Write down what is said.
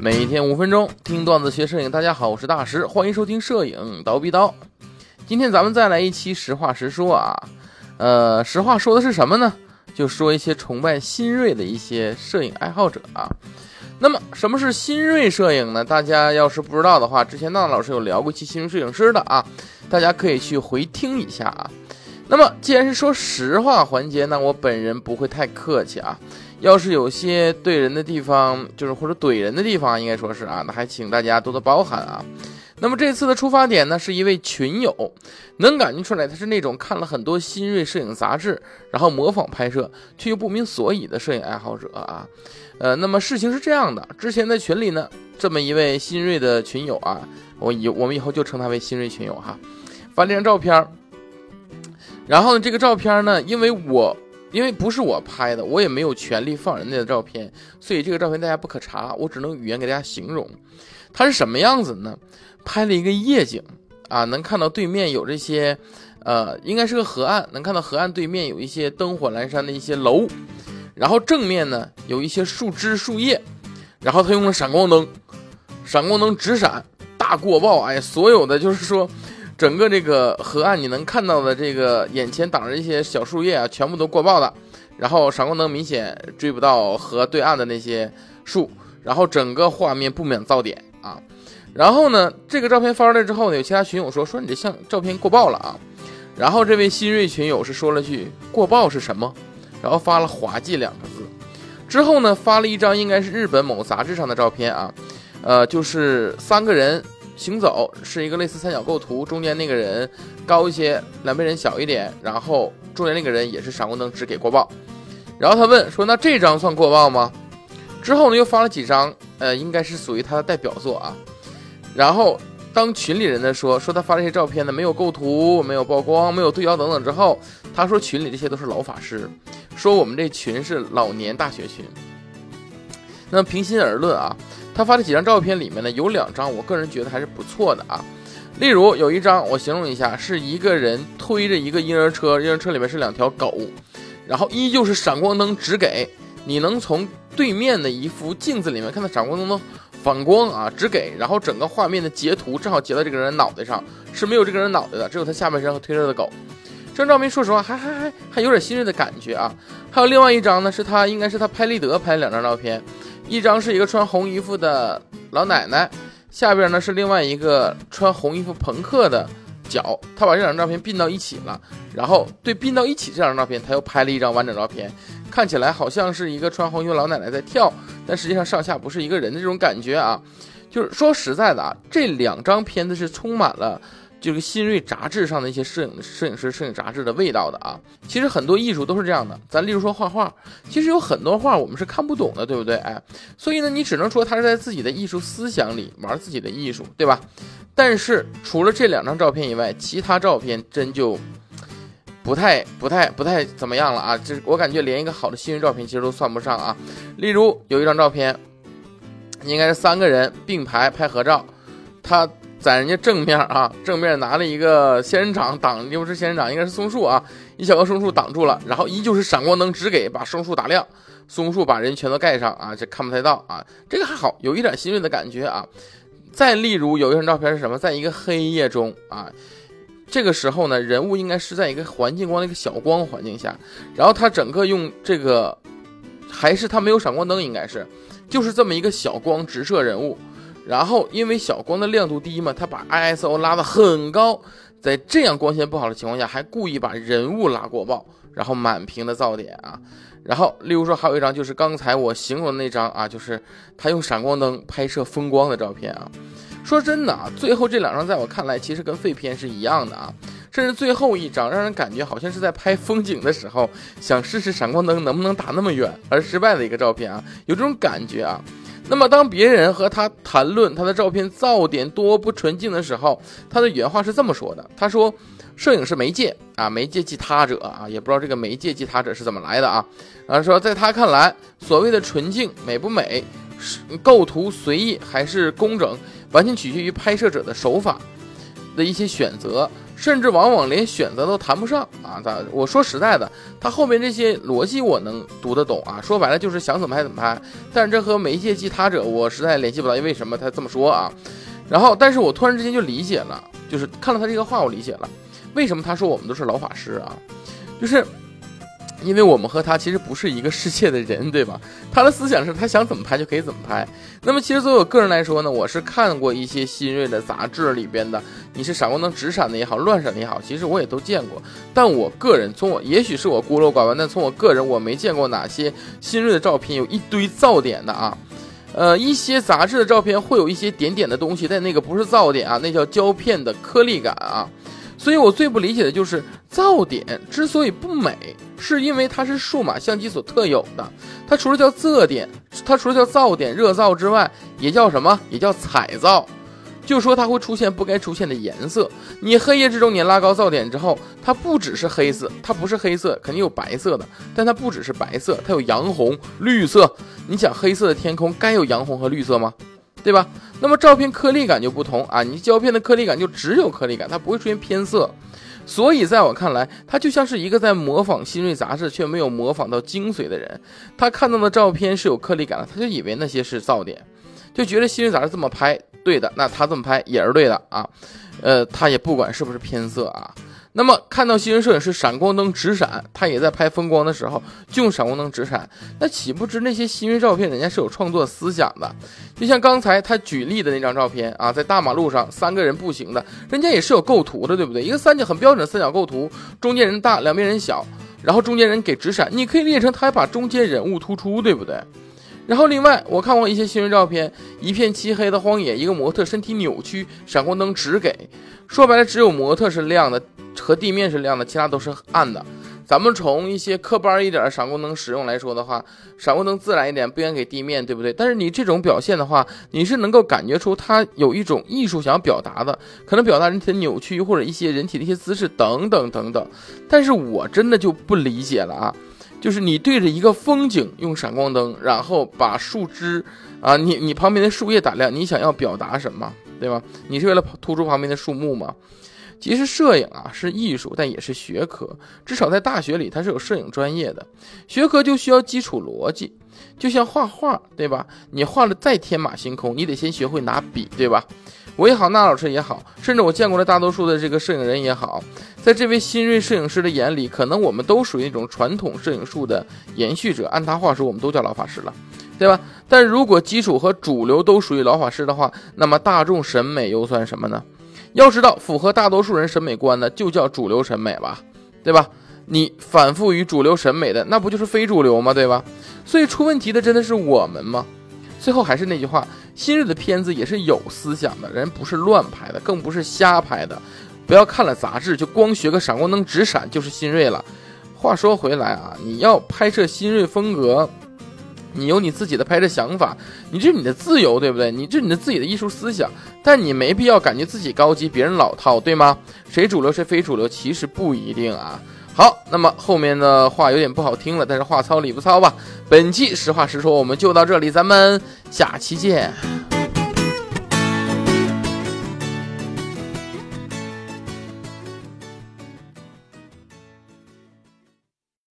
每天五分钟听段子学摄影，大家好，我是大师，欢迎收听摄影刀逼刀。今天咱们再来一期实话实说啊，呃，实话说的是什么呢？就说一些崇拜新锐的一些摄影爱好者啊。那么什么是新锐摄影呢？大家要是不知道的话，之前娜娜老师有聊过一期新锐摄影师的啊，大家可以去回听一下啊。那么既然是说实话环节，那我本人不会太客气啊。要是有些对人的地方，就是或者怼人的地方，应该说是啊，那还请大家多多包涵啊。那么这次的出发点呢，是一位群友，能感觉出来他是那种看了很多新锐摄影杂志，然后模仿拍摄却又不明所以的摄影爱好者啊。呃，那么事情是这样的，之前在群里呢，这么一位新锐的群友啊，我以我们以后就称他为新锐群友哈，发了张照片，然后呢，这个照片呢，因为我。因为不是我拍的，我也没有权利放人家的照片，所以这个照片大家不可查，我只能语言给大家形容，它是什么样子呢？拍了一个夜景啊，能看到对面有这些，呃，应该是个河岸，能看到河岸对面有一些灯火阑珊的一些楼，然后正面呢有一些树枝树叶，然后他用了闪光灯，闪光灯直闪，大过曝，哎，所有的就是说。整个这个河岸，你能看到的这个眼前挡着一些小树叶啊，全部都过曝了。然后闪光灯明显追不到河对岸的那些树，然后整个画面不免噪点啊。然后呢，这个照片发出来之后呢，有其他群友说说你这相照片过曝了啊。然后这位新锐群友是说了句过曝是什么，然后发了滑稽两个字。之后呢，发了一张应该是日本某杂志上的照片啊，呃，就是三个人。行走是一个类似三角构图，中间那个人高一些，两边人小一点，然后中间那个人也是闪光灯只给过曝。然后他问说：“那这张算过曝吗？”之后呢又发了几张，呃，应该是属于他的代表作啊。然后当群里人呢说说他发这些照片呢没有构图、没有曝光、没有对焦等等之后，他说群里这些都是老法师，说我们这群是老年大学群。那平心而论啊。他发的几张照片里面呢，有两张我个人觉得还是不错的啊。例如有一张，我形容一下，是一个人推着一个婴儿车，婴儿车里面是两条狗，然后依旧是闪光灯直给，你能从对面的一副镜子里面看到闪光灯的反光啊，直给，然后整个画面的截图正好截到这个人脑袋上，是没有这个人脑袋的，只有他下半身和推着的狗。这张照片说实话还还还还有点新锐的感觉啊。还有另外一张呢，是他应该是他拍立得拍了两张照片。一张是一个穿红衣服的老奶奶，下边呢是另外一个穿红衣服朋克的脚，他把这两张照片并到一起了，然后对并到一起这张照片，他又拍了一张完整照片，看起来好像是一个穿红衣服老奶奶在跳，但实际上上下不是一个人的这种感觉啊，就是说实在的啊，这两张片子是充满了。这个新锐杂志上的一些摄影摄影师摄影杂志的味道的啊，其实很多艺术都是这样的。咱例如说画画，其实有很多画我们是看不懂的，对不对？哎，所以呢，你只能说他是在自己的艺术思想里玩自己的艺术，对吧？但是除了这两张照片以外，其他照片真就不太不太不太怎么样了啊！这我感觉连一个好的新锐照片其实都算不上啊。例如有一张照片，应该是三个人并排拍合照，他。在人家正面啊，正面拿了一个仙人掌挡，又不是仙人掌，应该是松树啊，一小棵松树挡住了，然后依旧是闪光灯只给把松树打亮，松树把人全都盖上啊，这看不太到啊，这个还好，有一点新锐的感觉啊。再例如有一张照片是什么，在一个黑夜中啊，这个时候呢，人物应该是在一个环境光的一个小光环境下，然后他整个用这个，还是他没有闪光灯，应该是，就是这么一个小光直射人物。然后因为小光的亮度低嘛，他把 ISO 拉得很高，在这样光线不好的情况下，还故意把人物拉过曝，然后满屏的噪点啊。然后例如说还有一张就是刚才我形容的那张啊，就是他用闪光灯拍摄风光的照片啊。说真的啊，最后这两张在我看来其实跟废片是一样的啊，甚至最后一张让人感觉好像是在拍风景的时候想试试闪光灯能不能打那么远而失败的一个照片啊，有这种感觉啊。那么，当别人和他谈论他的照片噪点多不纯净的时候，他的原话是这么说的：“他说，摄影是媒介啊，媒介即他者啊，也不知道这个媒介即他者是怎么来的啊。啊，说在他看来，所谓的纯净美不美，是构图随意还是工整，完全取决于拍摄者的手法的一些选择。甚至往往连选择都谈不上啊！咱我说实在的，他后面这些逻辑我能读得懂啊。说白了就是想怎么拍怎么拍，但是这和媒介即他者，我实在联系不到，因为什么他这么说啊？然后，但是我突然之间就理解了，就是看了他这个话，我理解了为什么他说我们都是老法师啊，就是。因为我们和他其实不是一个世界的人，对吧？他的思想是他想怎么拍就可以怎么拍。那么，其实作为我个人来说呢，我是看过一些新锐的杂志里边的，你是闪光灯直闪的也好，乱闪的也好，其实我也都见过。但我个人从我，也许是我孤陋寡闻，但从我个人，我没见过哪些新锐的照片有一堆噪点的啊。呃，一些杂志的照片会有一些点点的东西，但那个不是噪点啊，那叫胶片的颗粒感啊。所以我最不理解的就是噪点之所以不美，是因为它是数码相机所特有的。它除了叫噪点，它除了叫噪点、热噪之外，也叫什么？也叫彩噪。就说它会出现不该出现的颜色。你黑夜之中你拉高噪点之后，它不只是黑色，它不是黑色，肯定有白色的。但它不只是白色，它有洋红、绿色。你想黑色的天空该有洋红和绿色吗？对吧？那么照片颗粒感就不同啊，你胶片的颗粒感就只有颗粒感，它不会出现偏色。所以在我看来，他就像是一个在模仿新锐杂志却没有模仿到精髓的人。他看到的照片是有颗粒感的，他就以为那些是噪点，就觉得新锐杂志这么拍对的，那他这么拍也是对的啊。呃，他也不管是不是偏色啊。那么看到新人摄影师闪光灯直闪，他也在拍风光的时候就用闪光灯直闪，那岂不知那些新人照片人家是有创作思想的？就像刚才他举例的那张照片啊，在大马路上三个人步行的，人家也是有构图的，对不对？一个三角很标准的三角构图，中间人大，两边人小，然后中间人给直闪，你可以列成他还把中间人物突出，对不对？然后另外我看过一些新人照片，一片漆黑的荒野，一个模特身体扭曲，闪光灯直给，说白了只有模特是亮的。和地面是亮的，其他都是暗的。咱们从一些科班一点的闪光灯使用来说的话，闪光灯自然一点，不应该给地面，对不对？但是你这种表现的话，你是能够感觉出它有一种艺术想要表达的，可能表达人体的扭曲或者一些人体的一些姿势等等等等。但是我真的就不理解了啊，就是你对着一个风景用闪光灯，然后把树枝啊，你你旁边的树叶打亮，你想要表达什么，对吧？你是为了突出旁边的树木吗？其实摄影啊是艺术，但也是学科。至少在大学里，它是有摄影专业的学科，就需要基础逻辑。就像画画，对吧？你画的再天马行空，你得先学会拿笔，对吧？我也好，那老师也好，甚至我见过的大多数的这个摄影人也好，在这位新锐摄影师的眼里，可能我们都属于那种传统摄影术的延续者。按他话说，我们都叫老法师了，对吧？但如果基础和主流都属于老法师的话，那么大众审美又算什么呢？要知道，符合大多数人审美观的就叫主流审美吧，对吧？你反复于主流审美的，那不就是非主流吗？对吧？所以出问题的真的是我们吗？最后还是那句话，新锐的片子也是有思想的，人不是乱拍的，更不是瞎拍的。不要看了杂志就光学个闪光灯直闪就是新锐了。话说回来啊，你要拍摄新锐风格。你有你自己的拍摄想法，你这是你的自由，对不对？你这是你的自己的艺术思想，但你没必要感觉自己高级，别人老套，对吗？谁主流谁非主流，其实不一定啊。好，那么后面的话有点不好听了，但是话糙理不糙吧。本期实话实说，我们就到这里，咱们下期见。